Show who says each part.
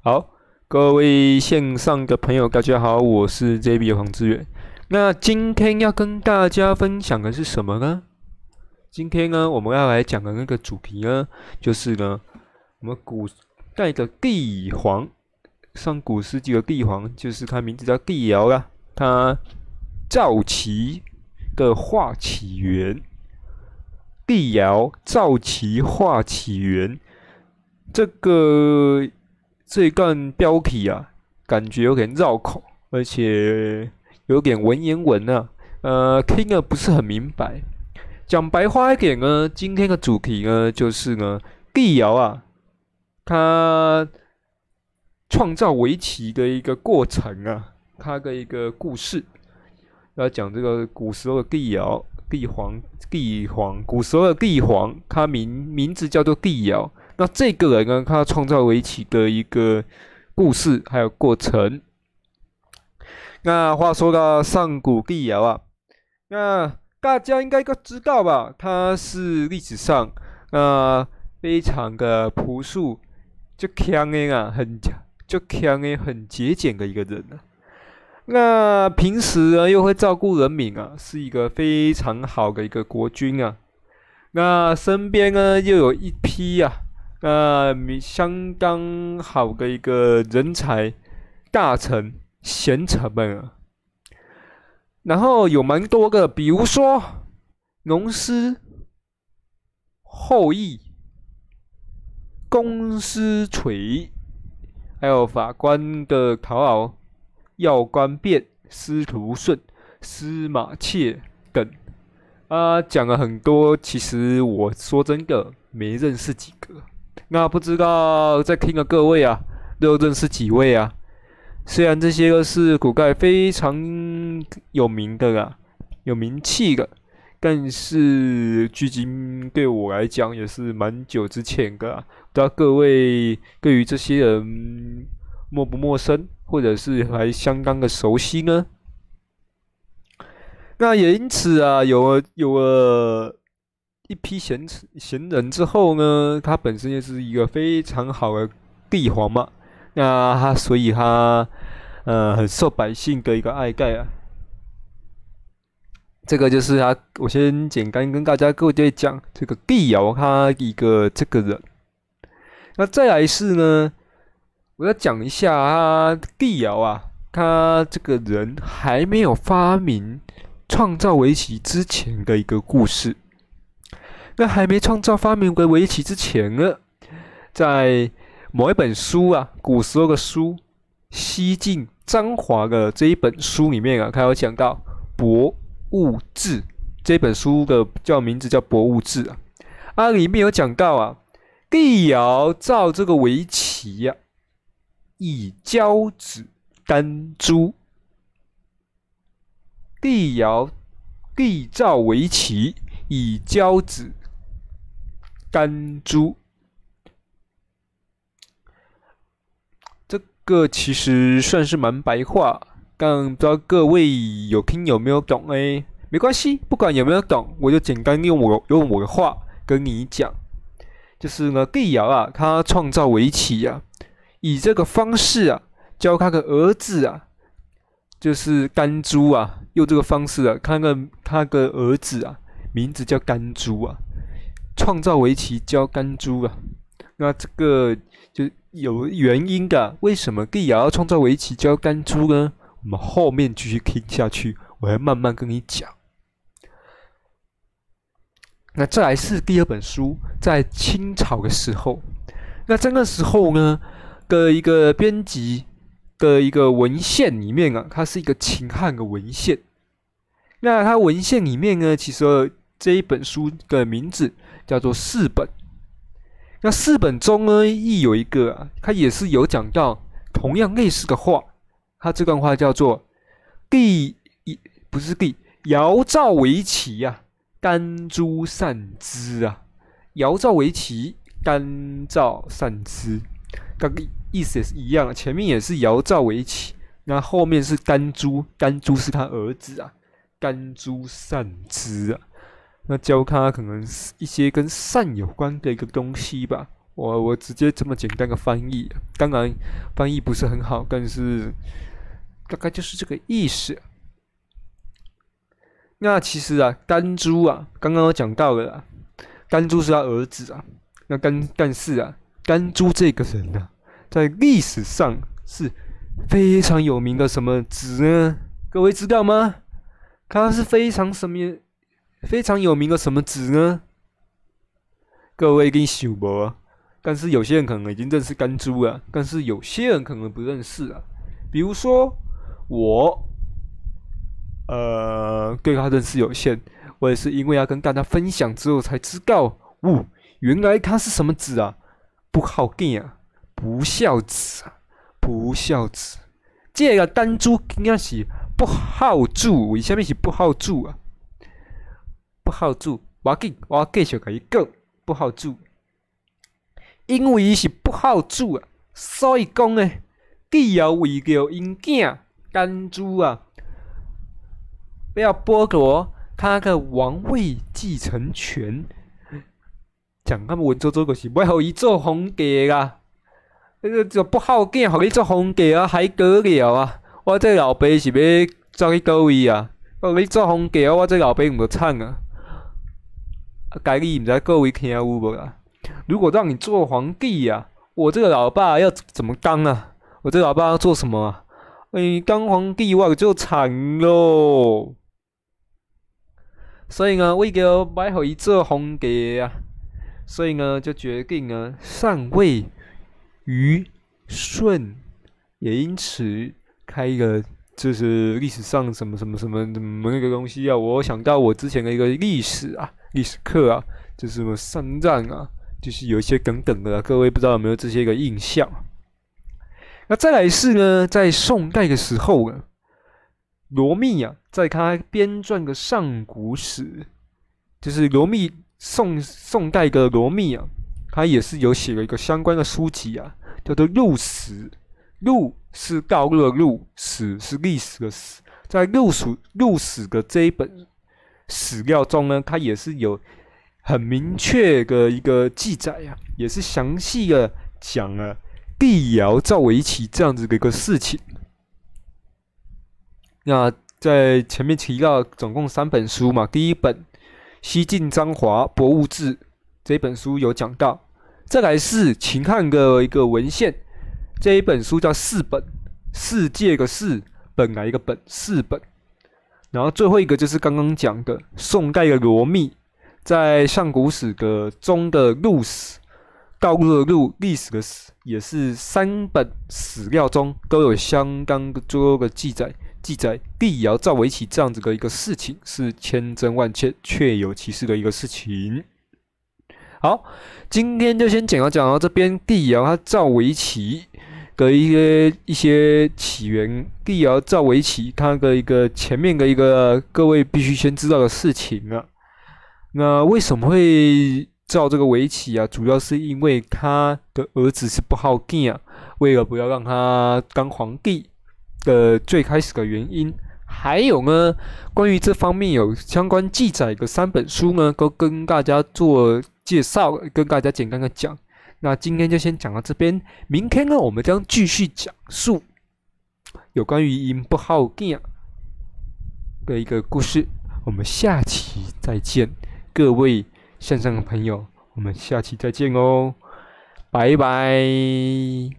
Speaker 1: 好，各位线上的朋友，大家好，我是 JB 黄志远。那今天要跟大家分享的是什么呢？今天呢，我们要来讲的那个主题呢，就是呢，我们古代的帝皇，上古世纪的帝皇，就是他名字叫帝尧啦，他赵齐的化起源。帝尧赵齐化起源，这个这一段标题啊，感觉有点绕口，而且有点文言文啊，呃，听了不是很明白。讲白话一点呢，今天的主题呢，就是呢，帝尧啊，他创造围棋的一个过程啊，他的一个故事，要讲这个古时候的帝尧，帝皇，帝皇，古时候的帝皇，他名名字叫做帝尧。那这个人呢，他创造围棋的一个故事还有过程。那话说到上古帝尧啊，那。大家应该都知道吧？他是历史上啊非常的朴素，就强的啊，很就强的很节俭的一个人啊。那平时呢又会照顾人民啊，是一个非常好的一个国君啊。那身边呢又有一批啊，呃相当好的一个人才大臣贤臣们啊。然后有蛮多个，比如说龙师、后羿、公师锤，还有法官的陶敖、要官变、司徒顺、司马切等啊，讲了很多。其实我说真的没认识几个。那不知道在听的各位啊，都认识几位啊？虽然这些都是古代非常有名的啦，有名气的，但是距今对我来讲也是蛮久之前的。不知道各位对于这些人陌不陌生，或者是还相当的熟悉呢？那也因此啊，有了有了一批贤贤人之后呢，他本身就是一个非常好的帝皇嘛。那他，所以他，呃，很受百姓的一个爱戴啊。这个就是他，我先简单跟大家各位讲这个帝尧他一个这个人。那再来是呢，我要讲一下他帝尧啊，他这个人还没有发明创造围棋之前的一个故事。那还没创造发明围棋之前呢，在。某一本书啊，古时候的书《西晋张华的这一本书里面啊，他有讲到《博物志》这本书的叫名字叫《博物志》啊，啊里面有讲到啊，帝尧造这个围棋呀，以交子丹珠。帝尧帝造围棋以交子丹珠。这个其实算是蛮白话，但不知道各位有听有没有懂哎？没关系，不管有没有懂，我就简单用我用我的话跟你讲，就是呢，帝尧啊，他创造围棋啊，以这个方式啊，教他的儿子啊，就是甘珠啊，用这个方式啊，他的他的儿子啊，名字叫甘珠啊，创造围棋教甘珠啊，那这个就。有原因的，为什么帝尧要创造围棋教甘珠呢？我们后面继续听下去，我会慢慢跟你讲。那再来是第二本书，在清朝的时候，那在那时候呢的一个编辑的一个文献里面啊，它是一个秦汉的文献。那它文献里面呢，其实这一本书的名字叫做四本。那四本中呢，亦有一个啊，它也是有讲到同样类似的话。它这段话叫做“帝一不是帝尧造围棋呀，甘珠善之啊，尧造围棋，甘造善之，个意思也是一样。前面也是尧造围棋，那后面是甘珠，甘珠是他儿子啊，甘珠善之啊。那教他可能是一些跟善有关的一个东西吧，我我直接这么简单的翻译，当然翻译不是很好，但是大概就是这个意思。那其实啊，甘珠啊，刚刚我讲到了，甘珠是他儿子啊。那甘但是啊，甘珠这个人呢，在历史上是非常有名的什么子呢？各位知道吗？他是非常什么非常有名的什么子呢？各位跟想无？但是有些人可能已经认识甘珠了，但是有些人可能不认识啊。比如说我。呃，对他认识有限，我也是因为要跟大家分享之后才知道，哦，原来他是什么子啊？不好见啊，不孝子啊，不孝子。这个丹珠应该是不好住，为什么是不好住啊？不好住，我继我继续甲伊讲，不好住，因为伊是不好住啊，所以讲呢，既要为着因囝丹珠啊。要剥夺他的王位继承权，讲他们文绉绉个是，要互伊做皇帝啊！那个就不好见，互伊做皇帝啊，还得了啊！我这老爸是要走去倒位啊？互伊做皇帝啊，我这老爸毋着惨啊！啊，该你毋知各位听有无啊？如果让你做皇帝呀，我这个老爸要怎么当啊？我这老爸要做什么啊？哎，当皇帝我就惨喽！所以呢，为了买好一做皇帝啊，所以呢，就决定呢上位于舜，也因此开一个就是历史上什么什么什么什么那个东西啊。我想到我之前的一个历史啊，历史课啊，就是什么三战啊，就是有一些等等的，各位不知道有没有这些个印象？那再来是呢，在宋代的时候呢。罗密啊，在他编撰的上古史，就是罗密宋宋代的罗密啊，他也是有写了一个相关的书籍啊，叫做《入史》。入是告录的入，史是历史的史。在入史入史的这一本史料中呢，它也是有很明确的一个记载呀，也是详细的讲了帝尧造围棋这样子的一个事情。那在前面提到，总共三本书嘛。第一本《西晋章华博物志》这本书有讲到，再来是秦汉的一个文献，这一本书叫《四本》，世界的世，本来一个本，四本。然后最后一个就是刚刚讲的宋代的罗密，在上古史的中的录史，道路的路，历史的史，也是三本史料中都有相当多的记载。记载帝尧造围棋这样子的一个事情是千真万确、确有其事的一个事情。好，今天就先讲到讲到这边，帝尧他造围棋的一些一些起源，帝尧造围棋他的一个前面的一个各位必须先知道的事情啊。那为什么会造这个围棋啊？主要是因为他的儿子是不好见啊，为了不要让他当皇帝。的最开始的原因，还有呢，关于这方面有相关记载的三本书呢，都跟大家做介绍，跟大家简单的讲。那今天就先讲到这边，明天呢，我们将继续讲述有关于音不好见的一个故事。我们下期再见，各位线上的朋友，我们下期再见哦，拜拜。